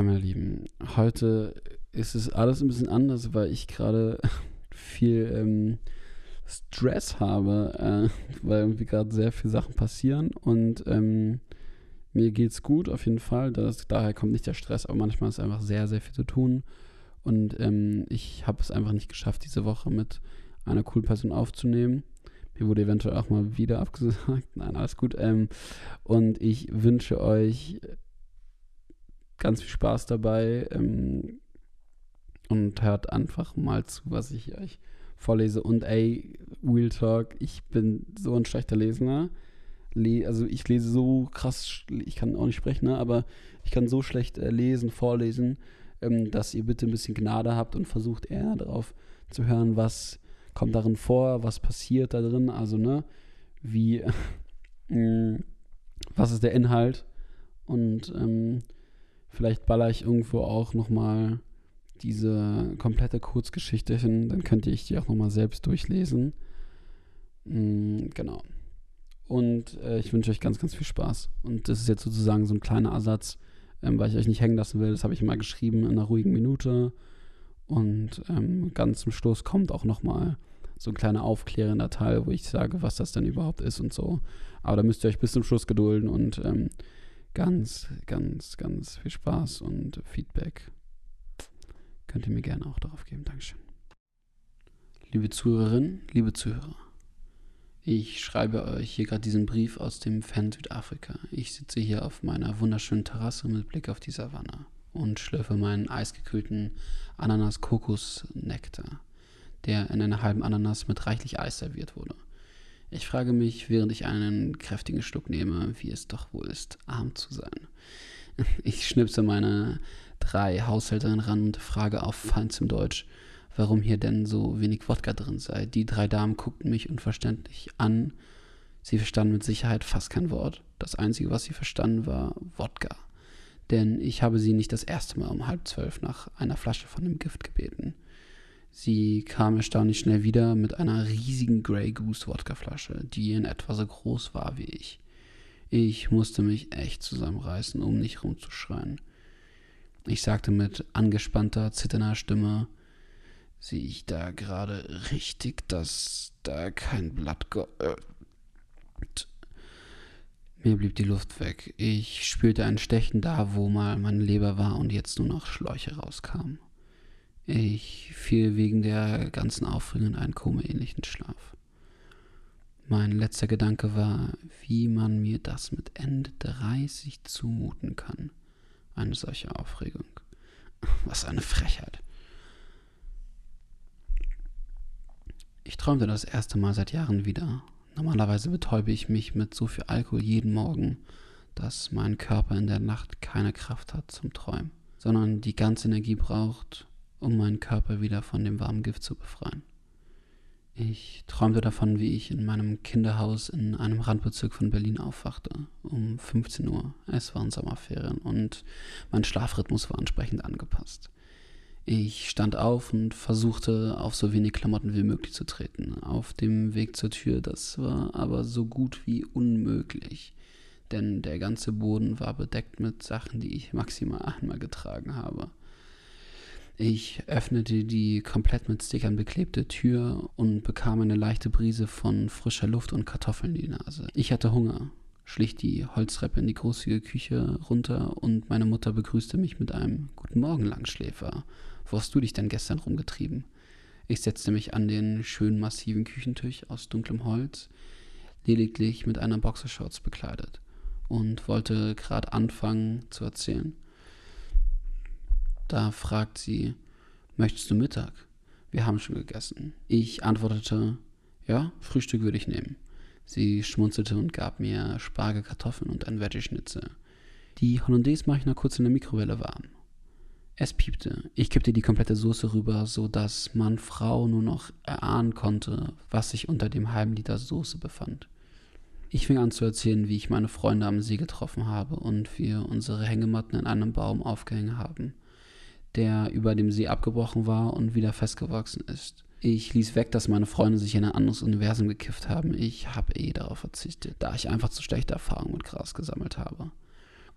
Hi, meine Lieben. Heute ist es alles ein bisschen anders, weil ich gerade viel ähm, Stress habe, äh, weil irgendwie gerade sehr viele Sachen passieren und ähm, mir geht's gut auf jeden Fall. Das, daher kommt nicht der Stress, aber manchmal ist einfach sehr, sehr viel zu tun. Und ähm, ich habe es einfach nicht geschafft, diese Woche mit einer coolen Person aufzunehmen. Mir wurde eventuell auch mal wieder abgesagt. Nein, alles gut. Ähm, und ich wünsche euch ganz viel Spaß dabei ähm, und hört einfach mal zu, was ich euch vorlese. Und ey, Real Talk, ich bin so ein schlechter Leser. Le also ich lese so krass, ich kann auch nicht sprechen, ne? aber ich kann so schlecht äh, lesen, vorlesen, ähm, dass ihr bitte ein bisschen Gnade habt und versucht eher darauf zu hören, was kommt darin vor, was passiert da drin, also ne, wie, äh, was ist der Inhalt und ähm, Vielleicht baller ich irgendwo auch nochmal diese komplette Kurzgeschichte hin, dann könnte ich die auch nochmal selbst durchlesen. Mhm, genau. Und äh, ich wünsche euch ganz, ganz viel Spaß. Und das ist jetzt sozusagen so ein kleiner Ersatz, ähm, weil ich euch nicht hängen lassen will. Das habe ich mal geschrieben in einer ruhigen Minute. Und ähm, ganz zum Schluss kommt auch nochmal so ein kleiner aufklärender Teil, wo ich sage, was das denn überhaupt ist und so. Aber da müsst ihr euch bis zum Schluss gedulden und ähm, ganz, ganz, ganz viel Spaß und Feedback. Könnt ihr mir gerne auch darauf geben. Dankeschön. Liebe Zuhörerinnen, liebe Zuhörer, ich schreibe euch hier gerade diesen Brief aus dem Fern Südafrika. Ich sitze hier auf meiner wunderschönen Terrasse mit Blick auf die Savanne und schlürfe meinen eisgekühlten Ananas-Kokos-Nektar, der in einer halben Ananas mit reichlich Eis serviert wurde. Ich frage mich, während ich einen kräftigen Schluck nehme, wie es doch wohl ist, arm zu sein. Ich schnipse meine drei Haushälterinnen ran und frage auf feinstem Deutsch, warum hier denn so wenig Wodka drin sei. Die drei Damen guckten mich unverständlich an. Sie verstanden mit Sicherheit fast kein Wort. Das Einzige, was sie verstanden, war Wodka. Denn ich habe sie nicht das erste Mal um halb zwölf nach einer Flasche von dem Gift gebeten. Sie kam erstaunlich schnell wieder mit einer riesigen Grey Goose Wodkaflasche, die in etwa so groß war wie ich. Ich musste mich echt zusammenreißen, um nicht rumzuschreien. Ich sagte mit angespannter, zitternder Stimme, sehe ich da gerade richtig, dass da kein Blatt ge Mir blieb die Luft weg. Ich spürte ein Stechen da, wo mal meine Leber war und jetzt nur noch Schläuche rauskamen. Ich fiel wegen der ganzen Aufregung in einen komaähnlichen Schlaf. Mein letzter Gedanke war, wie man mir das mit Ende 30 zumuten kann. Eine solche Aufregung. Was eine Frechheit. Ich träumte das erste Mal seit Jahren wieder. Normalerweise betäube ich mich mit so viel Alkohol jeden Morgen, dass mein Körper in der Nacht keine Kraft hat zum Träumen, sondern die ganze Energie braucht, um meinen Körper wieder von dem warmen Gift zu befreien. Ich träumte davon, wie ich in meinem Kinderhaus in einem Randbezirk von Berlin aufwachte, um 15 Uhr. Es waren Sommerferien und mein Schlafrhythmus war entsprechend angepasst. Ich stand auf und versuchte, auf so wenig Klamotten wie möglich zu treten. Auf dem Weg zur Tür, das war aber so gut wie unmöglich, denn der ganze Boden war bedeckt mit Sachen, die ich maximal einmal getragen habe. Ich öffnete die komplett mit Stickern beklebte Tür und bekam eine leichte Brise von frischer Luft und Kartoffeln in die Nase. Ich hatte Hunger, schlich die Holztreppe in die großzügige Küche runter und meine Mutter begrüßte mich mit einem Guten Morgen, Langschläfer. Wo hast du dich denn gestern rumgetrieben? Ich setzte mich an den schönen massiven Küchentisch aus dunklem Holz, lediglich mit einer Boxershorts bekleidet, und wollte gerade anfangen zu erzählen. Da fragt sie, möchtest du Mittag? Wir haben schon gegessen. Ich antwortete, ja, Frühstück würde ich nehmen. Sie schmunzelte und gab mir Spargel, Kartoffeln und ein Veggie-Schnitzel. Die Hollandaise mache ich noch kurz in der Mikrowelle warm. Es piepte. Ich kippte die komplette Soße rüber, so dass man Frau nur noch erahnen konnte, was sich unter dem halben Liter Soße befand. Ich fing an zu erzählen, wie ich meine Freunde am See getroffen habe und wir unsere Hängematten in einem Baum aufgehängt haben der über dem See abgebrochen war und wieder festgewachsen ist. Ich ließ weg, dass meine Freunde sich in ein anderes Universum gekifft haben. Ich habe eh darauf verzichtet, da ich einfach zu schlechte Erfahrungen mit Gras gesammelt habe.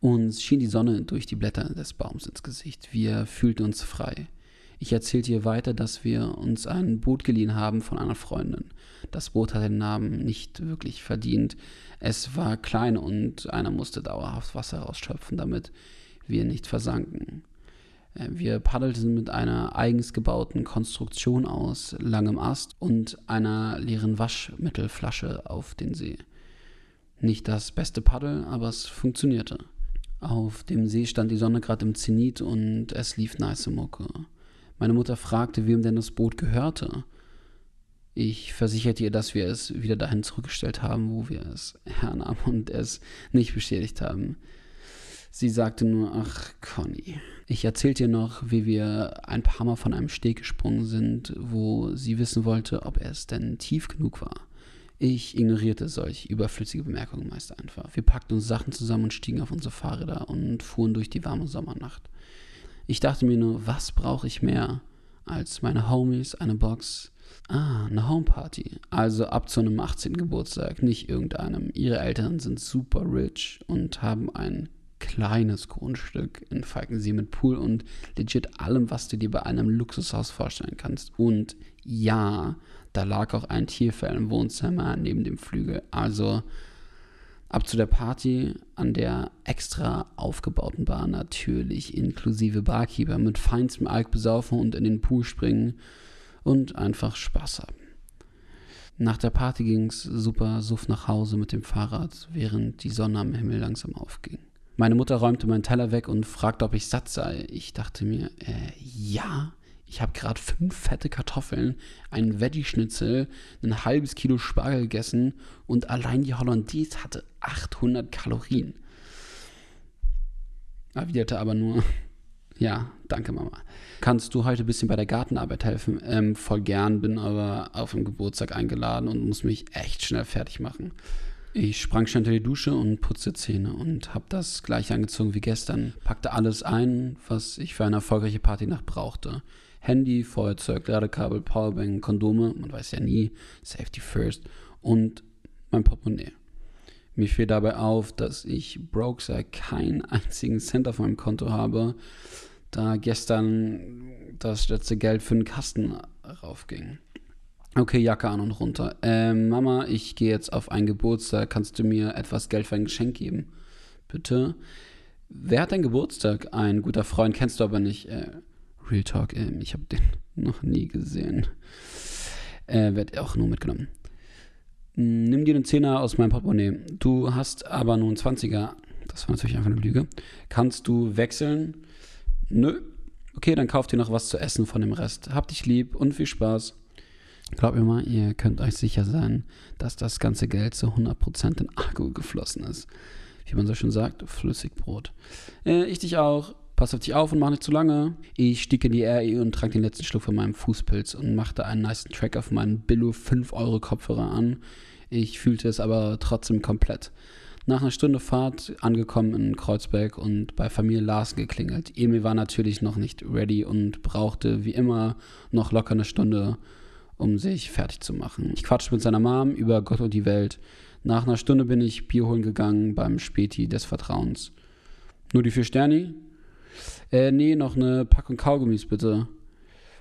Uns schien die Sonne durch die Blätter des Baums ins Gesicht. Wir fühlten uns frei. Ich erzählte ihr weiter, dass wir uns ein Boot geliehen haben von einer Freundin. Das Boot hatte den Namen nicht wirklich verdient. Es war klein und einer musste dauerhaft Wasser rausschöpfen, damit wir nicht versanken. Äh, wir paddelten mit einer eigens gebauten Konstruktion aus langem Ast und einer leeren Waschmittelflasche auf den See. Nicht das beste Paddel, aber es funktionierte. Auf dem See stand die Sonne gerade im Zenit und es lief nice Mucke. Meine Mutter fragte, wem denn das Boot gehörte. Ich versicherte ihr, dass wir es wieder dahin zurückgestellt haben, wo wir es hernahmen und es nicht beschädigt haben. Sie sagte nur, ach, Conny. Ich erzählte ihr noch, wie wir ein paar Mal von einem Steg gesprungen sind, wo sie wissen wollte, ob es denn tief genug war. Ich ignorierte solch überflüssige Bemerkungen meist einfach. Wir packten uns Sachen zusammen und stiegen auf unsere Fahrräder und fuhren durch die warme Sommernacht. Ich dachte mir nur, was brauche ich mehr als meine Homies, eine Box, Ah, eine Homeparty. Also ab zu einem 18. Geburtstag, nicht irgendeinem. Ihre Eltern sind super rich und haben ein kleines Grundstück in Falkensee mit Pool und legit allem, was du dir bei einem Luxushaus vorstellen kannst. Und ja, da lag auch ein Tierfell im Wohnzimmer neben dem Flügel. Also ab zu der Party an der extra aufgebauten Bar natürlich, inklusive Barkeeper mit feinstem Alk besaufen und in den Pool springen und einfach Spaß haben. Nach der Party ging es super suff nach Hause mit dem Fahrrad, während die Sonne am Himmel langsam aufging. Meine Mutter räumte meinen Teller weg und fragte, ob ich satt sei. Ich dachte mir, äh, ja, ich habe gerade fünf fette Kartoffeln, einen Veggie-Schnitzel, ein halbes Kilo Spargel gegessen und allein die Hollandaise hatte 800 Kalorien. Erwiderte aber nur, ja, danke Mama. Kannst du heute ein bisschen bei der Gartenarbeit helfen? Ähm, voll gern, bin aber auf den Geburtstag eingeladen und muss mich echt schnell fertig machen. Ich sprang schnell unter die Dusche und putzte Zähne und habe das gleich angezogen wie gestern. Packte alles ein, was ich für eine erfolgreiche Partynacht brauchte. Handy, Feuerzeug, Ladekabel, Powerbank, Kondome, man weiß ja nie, Safety First und mein Portemonnaie. Mir fiel dabei auf, dass ich broke sei keinen einzigen Cent auf meinem Konto habe, da gestern das letzte Geld für den Kasten raufging. Okay, Jacke an und runter. Ähm, Mama, ich gehe jetzt auf einen Geburtstag. Kannst du mir etwas Geld für ein Geschenk geben? Bitte. Wer hat deinen Geburtstag? Ein guter Freund, kennst du aber nicht. Äh, Real Talk, äh, ich habe den noch nie gesehen. Äh, wird auch nur mitgenommen. Nimm dir den Zehner aus meinem Portemonnaie. Du hast aber nur einen 20er. Das war natürlich einfach eine Lüge. Kannst du wechseln? Nö. Okay, dann kauft ihr noch was zu essen von dem Rest. Hab dich lieb und viel Spaß. Glaubt mir mal, ihr könnt euch sicher sein, dass das ganze Geld zu 100% in Akku geflossen ist. Wie man so schön sagt, Flüssigbrot. Äh, ich dich auch. Pass auf dich auf und mach nicht zu lange. Ich stieg in die RE und trank den letzten Schluck von meinem Fußpilz und machte einen nice Track auf meinen Billo 5 Euro Kopfhörer an. Ich fühlte es aber trotzdem komplett. Nach einer Stunde Fahrt angekommen in Kreuzberg und bei Familie Larsen geklingelt. Emil war natürlich noch nicht ready und brauchte wie immer noch locker eine Stunde, um sich fertig zu machen. Ich quatschte mit seiner Mom über Gott und die Welt. Nach einer Stunde bin ich Bier holen gegangen beim Späti des Vertrauens. Nur die vier Sterni? Äh, nee, noch eine Packung Kaugummis bitte.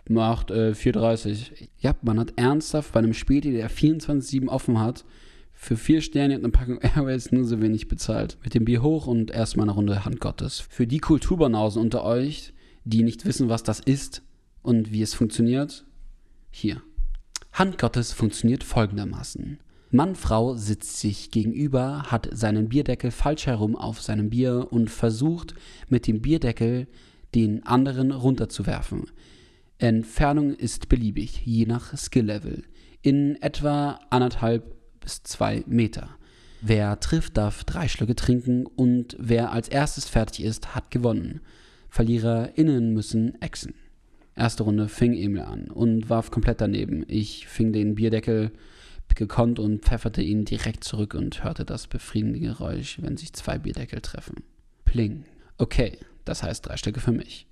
Macht äh, 4,30. Ja, man hat ernsthaft bei einem Späti, der 24-7 offen hat, für vier Sterne und eine Packung Airways nur so wenig bezahlt. Mit dem Bier hoch und erstmal eine Runde Hand Gottes. Für die Kulturbanausen unter euch, die nicht wissen, was das ist und wie es funktioniert, hier. Handgottes funktioniert folgendermaßen. Mann, Frau sitzt sich gegenüber, hat seinen Bierdeckel falsch herum auf seinem Bier und versucht mit dem Bierdeckel den anderen runterzuwerfen. Entfernung ist beliebig, je nach Skill-Level. In etwa anderthalb bis zwei Meter. Wer trifft, darf drei Schlücke trinken und wer als erstes fertig ist, hat gewonnen. VerliererInnen müssen exen. Erste Runde fing Emil an und warf komplett daneben. Ich fing den Bierdeckel gekonnt und pfefferte ihn direkt zurück und hörte das befriedigende Geräusch, wenn sich zwei Bierdeckel treffen. Pling. Okay, das heißt drei Stücke für mich.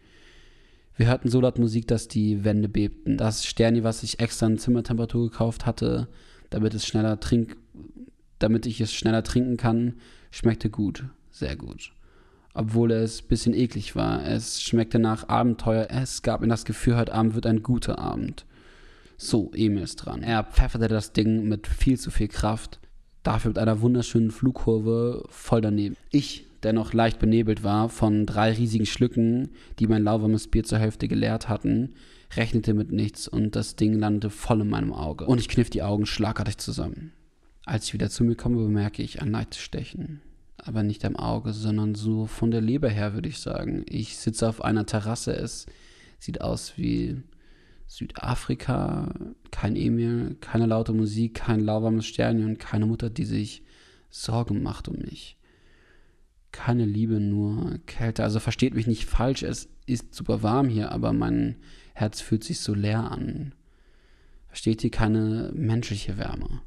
Wir hörten so laut Musik, dass die Wände bebten. Das Sterni, was ich extra in Zimmertemperatur gekauft hatte, damit es schneller trink, damit ich es schneller trinken kann, schmeckte gut, sehr gut. Obwohl es ein bisschen eklig war. Es schmeckte nach Abenteuer. Es gab mir das Gefühl, heute Abend wird ein guter Abend. So, Emil ist dran. Er pfefferte das Ding mit viel zu viel Kraft. Dafür mit einer wunderschönen Flugkurve voll daneben. Ich, der noch leicht benebelt war von drei riesigen Schlücken, die mein lauwarmes Bier zur Hälfte geleert hatten, rechnete mit nichts und das Ding landete voll in meinem Auge. Und ich kniff die Augen schlagartig zusammen. Als ich wieder zu mir komme, bemerke ich ein leichtes Stechen. Aber nicht am Auge, sondern so von der Leber her, würde ich sagen. Ich sitze auf einer Terrasse. Es sieht aus wie Südafrika, kein Emil, keine laute Musik, kein lauwarmes Sternchen, keine Mutter, die sich Sorgen macht um mich. Keine Liebe, nur Kälte. Also versteht mich nicht falsch, es ist super warm hier, aber mein Herz fühlt sich so leer an. Versteht ihr keine menschliche Wärme?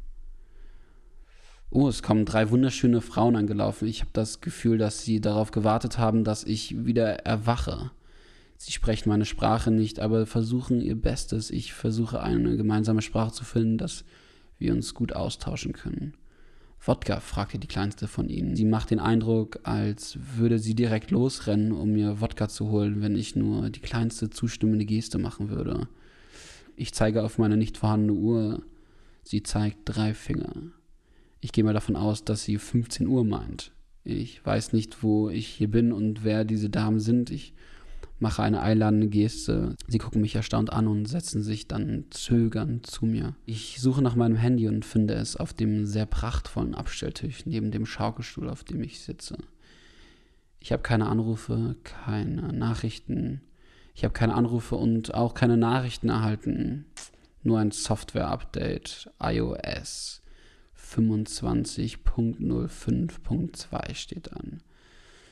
Oh, es kommen drei wunderschöne Frauen angelaufen. Ich habe das Gefühl, dass sie darauf gewartet haben, dass ich wieder erwache. Sie sprechen meine Sprache nicht, aber versuchen ihr Bestes. Ich versuche eine gemeinsame Sprache zu finden, dass wir uns gut austauschen können. Wodka, fragte die kleinste von ihnen. Sie macht den Eindruck, als würde sie direkt losrennen, um mir Wodka zu holen, wenn ich nur die kleinste zustimmende Geste machen würde. Ich zeige auf meine nicht vorhandene Uhr. Sie zeigt drei Finger. Ich gehe mal davon aus, dass sie 15 Uhr meint. Ich weiß nicht, wo ich hier bin und wer diese Damen sind. Ich mache eine einladende Geste. Sie gucken mich erstaunt an und setzen sich dann zögernd zu mir. Ich suche nach meinem Handy und finde es auf dem sehr prachtvollen Abstelltisch neben dem Schaukelstuhl, auf dem ich sitze. Ich habe keine Anrufe, keine Nachrichten. Ich habe keine Anrufe und auch keine Nachrichten erhalten. Nur ein Software-Update, iOS 25.05.2 steht an.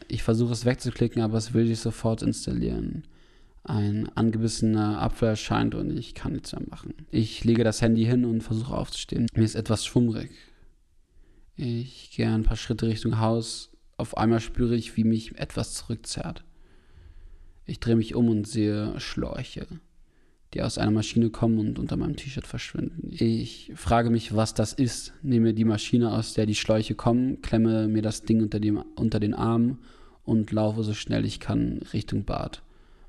Ich versuche es wegzuklicken, aber es will sich sofort installieren. Ein angebissener Apfel erscheint und ich kann nichts mehr machen. Ich lege das Handy hin und versuche aufzustehen. Mir ist etwas schwummrig. Ich gehe ein paar Schritte Richtung Haus. Auf einmal spüre ich, wie mich etwas zurückzerrt. Ich drehe mich um und sehe Schläuche, die aus einer Maschine kommen und unter meinem T-Shirt verschwinden. Ich frage mich, was das ist, nehme die Maschine, aus der die Schläuche kommen, klemme mir das Ding unter, dem, unter den Arm und laufe so schnell ich kann Richtung Bad.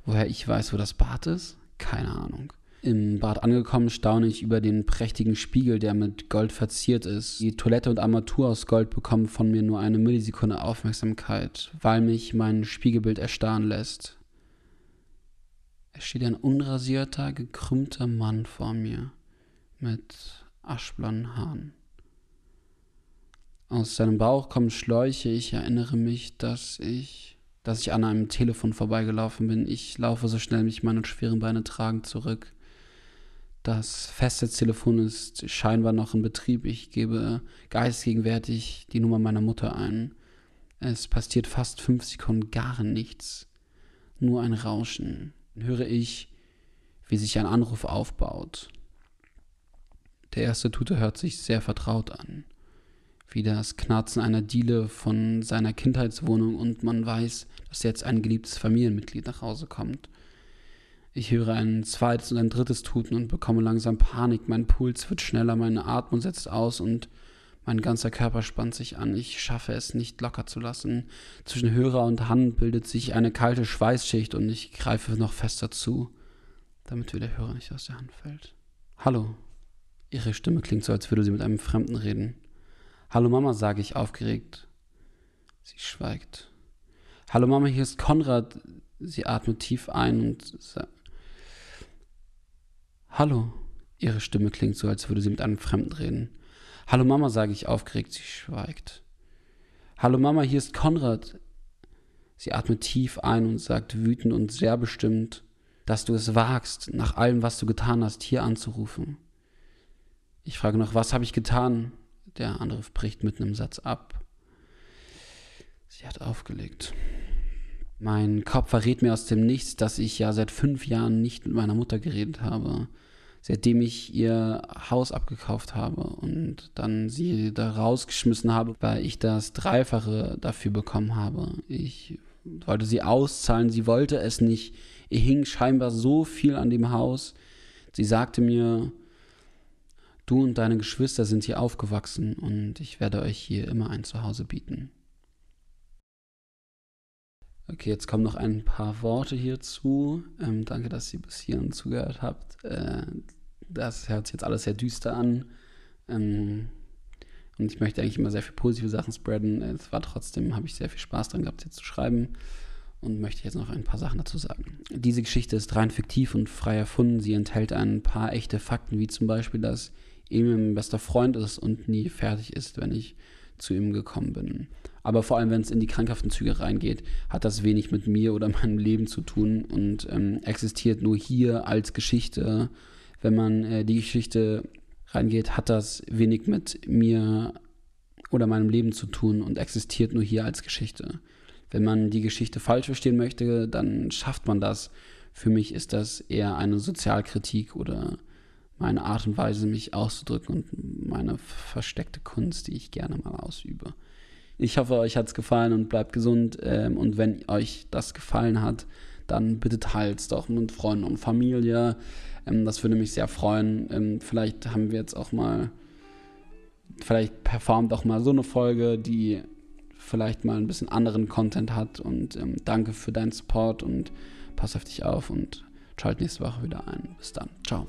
Woher ich weiß, wo das Bad ist? Keine Ahnung. Im Bad angekommen staune ich über den prächtigen Spiegel, der mit Gold verziert ist. Die Toilette und Armatur aus Gold bekommen von mir nur eine Millisekunde Aufmerksamkeit, weil mich mein Spiegelbild erstarren lässt. Steht ein unrasierter, gekrümmter Mann vor mir mit aschblonden Haaren. Aus seinem Bauch kommen Schläuche. Ich erinnere mich, dass ich, dass ich an einem Telefon vorbeigelaufen bin. Ich laufe so schnell mich meine schweren Beine tragen zurück. Das Festnetztelefon ist scheinbar noch in Betrieb. Ich gebe geistgegenwärtig die Nummer meiner Mutter ein. Es passiert fast fünf Sekunden gar nichts. Nur ein Rauschen. Höre ich, wie sich ein Anruf aufbaut. Der erste Tute hört sich sehr vertraut an wie das Knarzen einer Diele von seiner Kindheitswohnung und man weiß, dass jetzt ein geliebtes Familienmitglied nach Hause kommt. Ich höre ein zweites und ein drittes Tuten und bekomme langsam Panik. Mein Puls wird schneller, meine Atmung setzt aus und mein ganzer Körper spannt sich an. Ich schaffe es nicht locker zu lassen. Zwischen Hörer und Hand bildet sich eine kalte Schweißschicht und ich greife noch fester zu, damit mir der Hörer nicht aus der Hand fällt. Hallo. Ihre Stimme klingt so, als würde sie mit einem Fremden reden. Hallo Mama, sage ich aufgeregt. Sie schweigt. Hallo Mama, hier ist Konrad. Sie atmet tief ein und sagt. Hallo. Ihre Stimme klingt so, als würde sie mit einem Fremden reden. Hallo Mama, sage ich aufgeregt. Sie schweigt. Hallo Mama, hier ist Konrad. Sie atmet tief ein und sagt wütend und sehr bestimmt, dass du es wagst, nach allem, was du getan hast, hier anzurufen. Ich frage noch, was habe ich getan? Der andere bricht mitten im Satz ab. Sie hat aufgelegt. Mein Kopf verrät mir aus dem Nichts, dass ich ja seit fünf Jahren nicht mit meiner Mutter geredet habe. Seitdem ich ihr Haus abgekauft habe und dann sie da rausgeschmissen habe, weil ich das Dreifache dafür bekommen habe. Ich wollte sie auszahlen, sie wollte es nicht. Ihr hing scheinbar so viel an dem Haus. Sie sagte mir, Du und deine Geschwister sind hier aufgewachsen und ich werde euch hier immer ein Zuhause bieten. Okay, jetzt kommen noch ein paar Worte hierzu. Ähm, danke, dass ihr bis hierhin zugehört habt. Äh, das hört sich jetzt alles sehr düster an. Ähm, und ich möchte eigentlich immer sehr viel positive Sachen spreaden. Es war trotzdem, habe ich sehr viel Spaß dran gehabt, jetzt zu schreiben. Und möchte jetzt noch ein paar Sachen dazu sagen. Diese Geschichte ist rein fiktiv und frei erfunden. Sie enthält ein paar echte Fakten, wie zum Beispiel, dass Emil mein bester Freund ist und nie fertig ist, wenn ich zu ihm gekommen bin. Aber vor allem, wenn es in die krankhaften Züge reingeht, hat das wenig mit mir oder meinem Leben zu tun und ähm, existiert nur hier als Geschichte. Wenn man äh, die Geschichte reingeht, hat das wenig mit mir oder meinem Leben zu tun und existiert nur hier als Geschichte. Wenn man die Geschichte falsch verstehen möchte, dann schafft man das. Für mich ist das eher eine Sozialkritik oder meine Art und Weise, mich auszudrücken und meine versteckte Kunst, die ich gerne mal ausübe. Ich hoffe, euch hat es gefallen und bleibt gesund. Ähm, und wenn euch das gefallen hat, dann bitte teilt es doch mit Freunden und Familie. Ähm, das würde mich sehr freuen. Ähm, vielleicht haben wir jetzt auch mal, vielleicht performt auch mal so eine Folge, die vielleicht mal ein bisschen anderen Content hat. Und ähm, danke für deinen Support und pass auf dich auf und schalt nächste Woche wieder ein. Bis dann. Ciao.